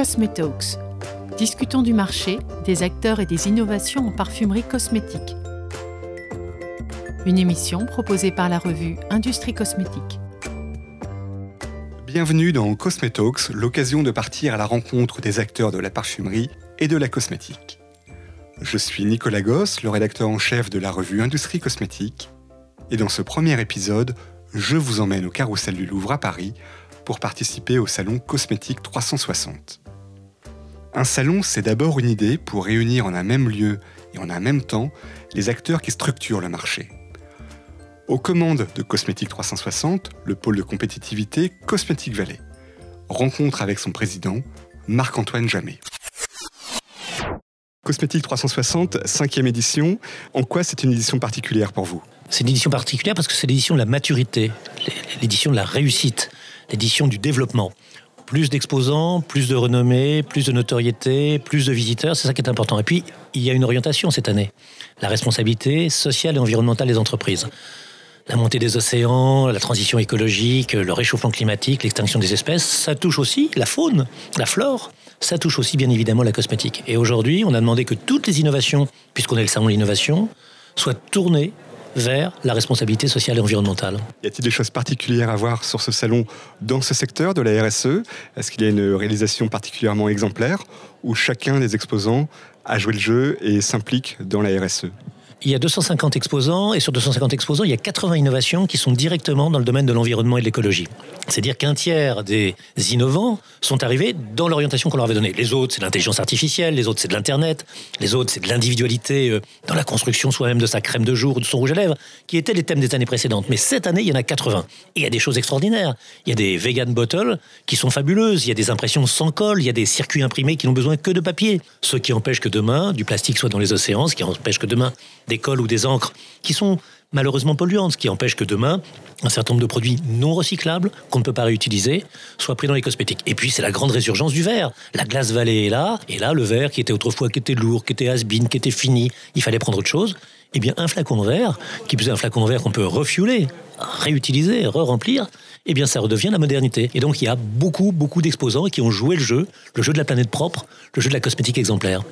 Cosmetalks. Discutons du marché, des acteurs et des innovations en parfumerie cosmétique. Une émission proposée par la revue Industrie Cosmétique. Bienvenue dans Cosmetalks, l'occasion de partir à la rencontre des acteurs de la parfumerie et de la cosmétique. Je suis Nicolas Goss, le rédacteur en chef de la revue Industrie Cosmétique, et dans ce premier épisode, je vous emmène au Carrousel du Louvre à Paris pour participer au salon Cosmétique 360. Un salon, c'est d'abord une idée pour réunir en un même lieu et en un même temps les acteurs qui structurent le marché. Aux commandes de Cosmétique 360, le pôle de compétitivité Cosmétique Valley. Rencontre avec son président, Marc-Antoine Jamet. Cosmétique 360, cinquième édition. En quoi c'est une édition particulière pour vous? C'est une édition particulière parce que c'est l'édition de la maturité, l'édition de la réussite, l'édition du développement. Plus d'exposants, plus de renommée, plus de notoriété, plus de visiteurs, c'est ça qui est important. Et puis, il y a une orientation cette année, la responsabilité sociale et environnementale des entreprises la montée des océans, la transition écologique, le réchauffement climatique, l'extinction des espèces, ça touche aussi la faune, la flore, ça touche aussi bien évidemment la cosmétique. Et aujourd'hui, on a demandé que toutes les innovations, puisqu'on est le salon de l'innovation, soient tournées vers la responsabilité sociale et environnementale. Y a-t-il des choses particulières à voir sur ce salon dans ce secteur de la RSE Est-ce qu'il y a une réalisation particulièrement exemplaire où chacun des exposants a joué le jeu et s'implique dans la RSE il y a 250 exposants et sur 250 exposants, il y a 80 innovations qui sont directement dans le domaine de l'environnement et de l'écologie. C'est-à-dire qu'un tiers des innovants sont arrivés dans l'orientation qu'on leur avait donnée. Les autres, c'est l'intelligence artificielle, les autres, c'est de l'Internet, les autres, c'est de l'individualité euh, dans la construction soi-même de sa crème de jour ou de son rouge à lèvres, qui étaient les thèmes des années précédentes. Mais cette année, il y en a 80. Et il y a des choses extraordinaires. Il y a des vegan bottles qui sont fabuleuses. Il y a des impressions sans colle. Il y a des circuits imprimés qui n'ont besoin que de papier. Ce qui empêche que demain, du plastique soit dans les océans, ce qui empêche que demain, des cols ou des encres qui sont malheureusement polluantes, ce qui empêche que demain, un certain nombre de produits non recyclables, qu'on ne peut pas réutiliser, soient pris dans les cosmétiques. Et puis, c'est la grande résurgence du verre. La glace vallée est là, et là, le verre qui était autrefois, qui était lourd, qui était has qui était fini, il fallait prendre autre chose. Eh bien, un flacon de verre, qui plus un flacon de verre qu'on peut refueler, réutiliser, re-remplir, eh bien, ça redevient la modernité. Et donc, il y a beaucoup, beaucoup d'exposants qui ont joué le jeu, le jeu de la planète propre, le jeu de la cosmétique exemplaire.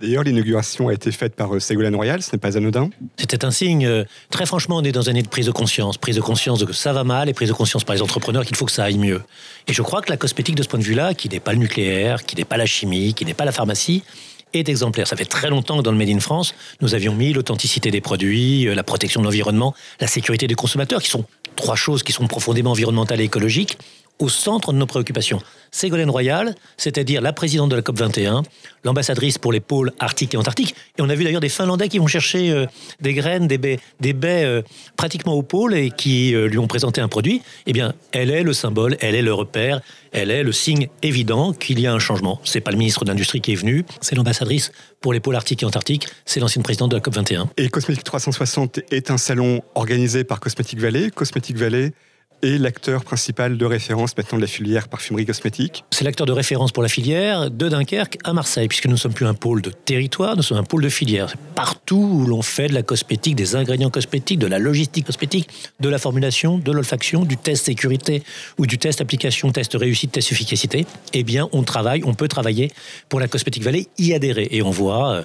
D'ailleurs, l'inauguration a été faite par euh, Ségolène Royal, ce n'est pas anodin. C'était un signe. Euh, très franchement, on est dans une année de prise de conscience. Prise de conscience de que ça va mal et prise de conscience par les entrepreneurs qu'il faut que ça aille mieux. Et je crois que la cosmétique, de ce point de vue-là, qui n'est pas le nucléaire, qui n'est pas la chimie, qui n'est pas la pharmacie, est exemplaire. Ça fait très longtemps que dans le Made in France, nous avions mis l'authenticité des produits, euh, la protection de l'environnement, la sécurité des consommateurs, qui sont trois choses qui sont profondément environnementales et écologiques, au centre de nos préoccupations. Ségolène Royal, c'est-à-dire la présidente de la COP21, l'ambassadrice pour les pôles arctiques et antarctiques. Et on a vu d'ailleurs des Finlandais qui vont chercher euh, des graines, des baies, des baies euh, pratiquement au pôle et qui euh, lui ont présenté un produit. Eh bien, elle est le symbole, elle est le repère, elle est le signe évident qu'il y a un changement. C'est pas le ministre de l'Industrie qui est venu, c'est l'ambassadrice pour les pôles arctiques et antarctiques, c'est l'ancienne présidente de la COP21. Et Cosmétique 360 est un salon organisé par Cosmétique Valley. Cosmétique Valley et l'acteur principal de référence maintenant de la filière parfumerie cosmétique. C'est l'acteur de référence pour la filière de Dunkerque à Marseille, puisque nous ne sommes plus un pôle de territoire, nous sommes un pôle de filière. Partout où l'on fait de la cosmétique, des ingrédients cosmétiques, de la logistique cosmétique, de la formulation, de l'olfaction, du test sécurité ou du test application, test réussite, test efficacité, eh bien on travaille, on peut travailler pour la Cosmétique Vallée, y adhérer. Et on voit, euh,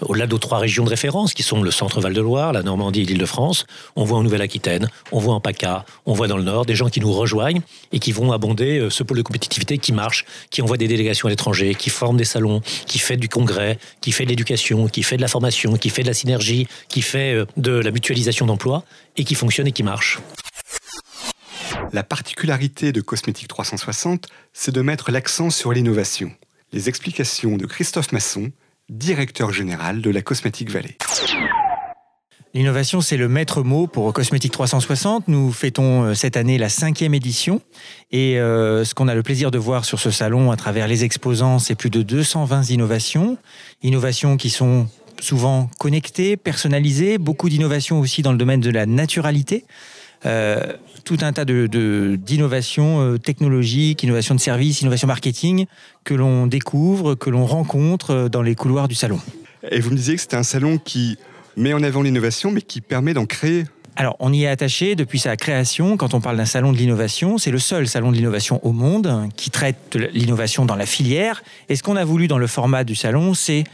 au-delà de trois régions de référence, qui sont le centre Val-de-Loire, la Normandie et l'Île-de-France, on voit en Nouvelle-Aquitaine, on voit en PACA, on voit dans le Nord, des gens qui nous rejoignent et qui vont abonder euh, ce pôle de compétitivité qui marche, qui envoie des délégations à l'étranger, qui forme des salons, qui fait du congrès, qui fait de l'éducation, qui fait de la formation, qui fait de la synergie, qui fait euh, de la mutualisation d'emplois et qui fonctionne et qui marche. La particularité de Cosmétique 360, c'est de mettre l'accent sur l'innovation. Les explications de Christophe Masson, directeur général de la Cosmétique Vallée. L'innovation, c'est le maître mot pour Cosmétique 360. Nous fêtons euh, cette année la cinquième édition. Et euh, ce qu'on a le plaisir de voir sur ce salon à travers les exposants, c'est plus de 220 innovations. Innovations qui sont souvent connectées, personnalisées. Beaucoup d'innovations aussi dans le domaine de la naturalité. Euh, tout un tas d'innovations de, technologiques, innovations de services, innovations marketing que l'on découvre, que l'on rencontre dans les couloirs du salon. Et vous me disiez que c'était un salon qui met en avant l'innovation, mais qui permet d'en créer Alors, on y est attaché depuis sa création. Quand on parle d'un salon de l'innovation, c'est le seul salon de l'innovation au monde qui traite l'innovation dans la filière. Et ce qu'on a voulu dans le format du salon, c'est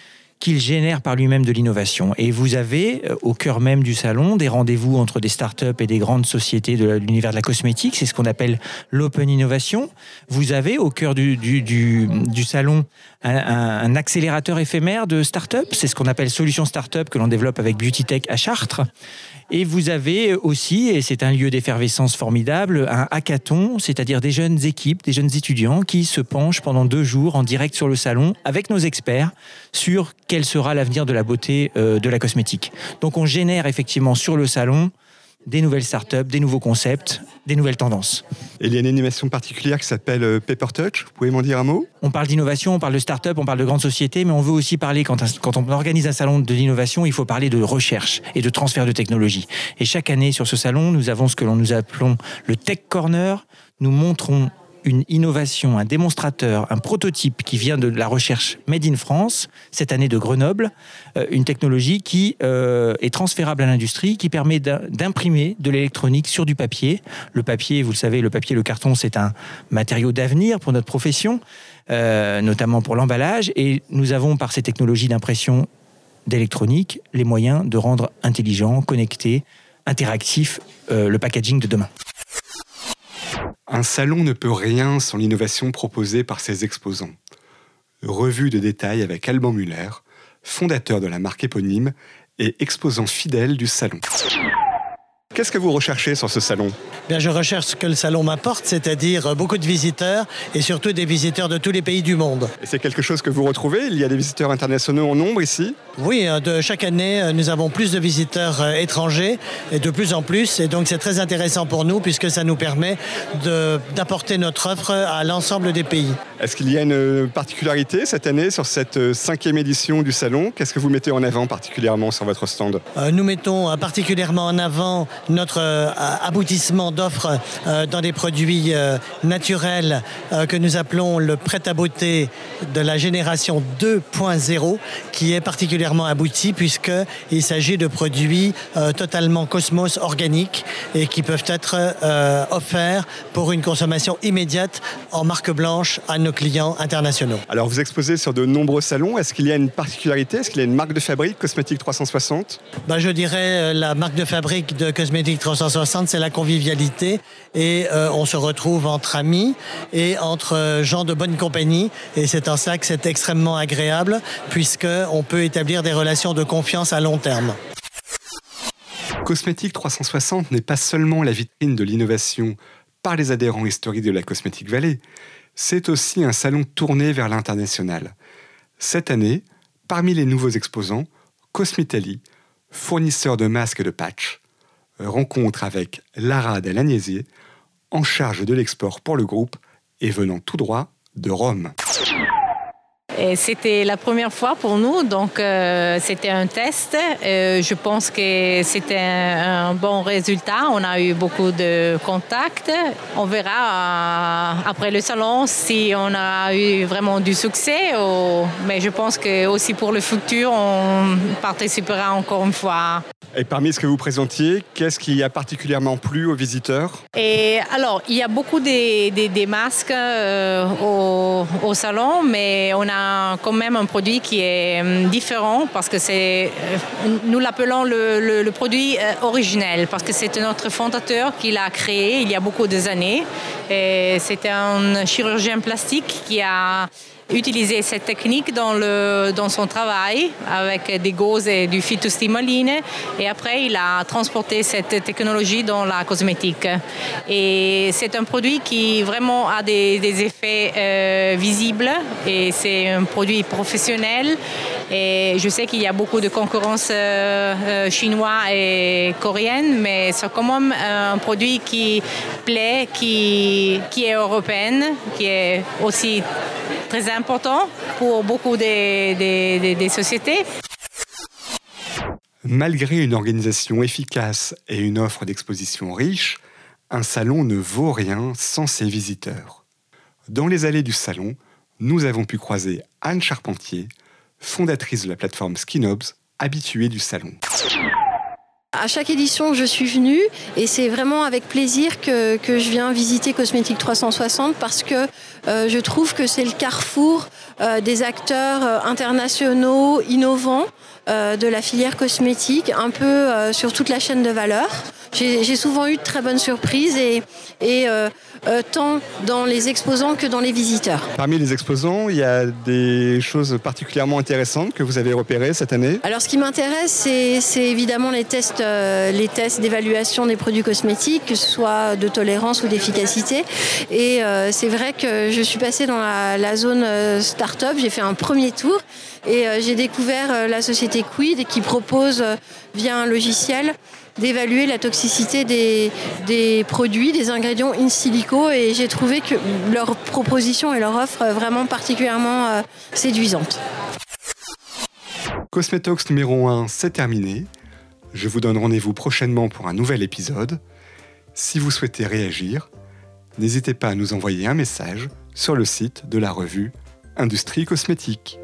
qu'il génère par lui-même de l'innovation. Et vous avez euh, au cœur même du salon des rendez-vous entre des startups et des grandes sociétés de l'univers de la cosmétique. C'est ce qu'on appelle l'open innovation. Vous avez au cœur du, du, du, salon un, accélérateur éphémère de startups. C'est ce qu'on appelle Solutions Startup que l'on développe avec Beauty Tech à Chartres. Et vous avez aussi, et c'est un lieu d'effervescence formidable, un hackathon, c'est-à-dire des jeunes équipes, des jeunes étudiants qui se penchent pendant deux jours en direct sur le salon avec nos experts sur quel sera l'avenir de la beauté euh, de la cosmétique. Donc on génère effectivement sur le salon des nouvelles startups, des nouveaux concepts, des nouvelles tendances. Et il y a une animation particulière qui s'appelle euh, Paper Touch. Vous pouvez m'en dire un mot? On parle d'innovation, on parle de start-up, on parle de grandes sociétés, mais on veut aussi parler, quand, quand on organise un salon de l'innovation, il faut parler de recherche et de transfert de technologie. Et chaque année, sur ce salon, nous avons ce que l'on nous appelons le Tech Corner. Nous montrons une innovation, un démonstrateur, un prototype qui vient de la recherche Made in France, cette année de Grenoble, euh, une technologie qui euh, est transférable à l'industrie, qui permet d'imprimer de l'électronique sur du papier. Le papier, vous le savez, le papier, le carton, c'est un matériau d'avenir pour notre profession, euh, notamment pour l'emballage, et nous avons par ces technologies d'impression d'électronique les moyens de rendre intelligent, connecté, interactif le packaging de demain. Un salon ne peut rien sans l'innovation proposée par ses exposants. Revue de détail avec Alban Muller, fondateur de la marque éponyme et exposant fidèle du salon. Qu'est-ce que vous recherchez sur ce salon Bien, Je recherche ce que le salon m'apporte, c'est-à-dire beaucoup de visiteurs et surtout des visiteurs de tous les pays du monde. Et c'est quelque chose que vous retrouvez? Il y a des visiteurs internationaux en nombre ici? Oui, euh, de chaque année, euh, nous avons plus de visiteurs euh, étrangers et de plus en plus. Et donc c'est très intéressant pour nous puisque ça nous permet d'apporter notre offre à l'ensemble des pays. Est-ce qu'il y a une particularité cette année sur cette cinquième édition du salon? Qu'est-ce que vous mettez en avant particulièrement sur votre stand? Nous mettons particulièrement en avant notre euh, aboutissement d'offres euh, dans des produits euh, naturels que nous appelons le prêt-à-beauté de la génération 2.0, qui est particulièrement abouti puisqu'il s'agit de produits totalement cosmos organiques et qui peuvent être offerts pour une consommation immédiate en marque blanche à nos clients internationaux. Alors vous exposez sur de nombreux salons. Est-ce qu'il y a une particularité? Est-ce qu'il y a une marque de fabrique Cosmétique 360 ben, Je dirais la marque de fabrique de Cosmétique Cosmétique 360, c'est la convivialité et euh, on se retrouve entre amis et entre euh, gens de bonne compagnie et c'est en ça que c'est extrêmement agréable puisqu'on peut établir des relations de confiance à long terme. Cosmétique 360 n'est pas seulement la vitrine de l'innovation par les adhérents historiques de la Cosmétique Valley, c'est aussi un salon tourné vers l'international. Cette année, parmi les nouveaux exposants, Cosmitali, fournisseur de masques de patchs, rencontre avec Lara Delagnesier, en charge de l'export pour le groupe et venant tout droit de Rome. C'était la première fois pour nous, donc euh, c'était un test. Euh, je pense que c'était un, bon résultat. On a eu beaucoup de contacts. On verra euh, après le salon si on a eu vraiment du succès. Mais je pense que aussi pour le futur, on participera encore une fois. Et parmi ce que vous présentiez, qu'est-ce qui a particulièrement plu aux visiteurs? Et alors, il y a beaucoup de, masques au, au salon, mais on a quand même un produit qui est hum, différent parce que c'est, euh, nous l'appelons le, produit euh, originel parce que c'est notre fondateur qui l'a créé il y a beaucoup d'années. C'est un chirurgien plastique qui a utiliser cette technique dans, le, dans son travail avec des gauzes et du phytostimuline. Et après, il a transporté cette technologie dans la cosmétique. Et c'est un produit qui vraiment a des, effets euh, visibles et c'est un produit professionnel. Et je sais qu'il y a beaucoup de concurrence euh, euh, chinoise et coréenne, mais c'est quand même un produit qui plaît, qui, qui est européen, qui est aussi très important pour beaucoup des, sociétés. Malgré une organisation efficace et une offre d'exposition riche, un salon ne vaut rien sans ses visiteurs. Dans les allées du salon, nous avons pu croiser Anne Charpentier, fondatrice de la plateforme Skinobs, habituée du salon. À chaque édition, je suis venue et c'est vraiment avec plaisir que, je viens visiter Cosmétique 360 parce que euh, je trouve que c'est le carrefour euh, des acteurs euh, internationaux innovants de la filière cosmétique, un peu sur toute la chaîne de valeur. J'ai souvent eu de très bonnes surprises et, et euh, tant dans les exposants que dans les visiteurs. Parmi les exposants, il y a des choses particulièrement intéressantes que vous avez repérées cette année Alors ce qui m'intéresse, c'est évidemment les tests, euh, les tests d'évaluation des produits cosmétiques, que ce soit de tolérance ou d'efficacité. Et euh, c'est vrai que je suis passée dans la, la zone start-up, j'ai fait un premier tour et j'ai découvert la société Quid qui propose via un logiciel d'évaluer la toxicité des, produits, des ingrédients in silico et j'ai trouvé que leur proposition et leur offre vraiment particulièrement euh, séduisante. Cosmetox numéro 1, c'est terminé. Je vous donne rendez-vous prochainement pour un nouvel épisode. Si vous souhaitez réagir, n'hésitez pas à nous envoyer un message sur le site de la revue Industrie Cosmétique.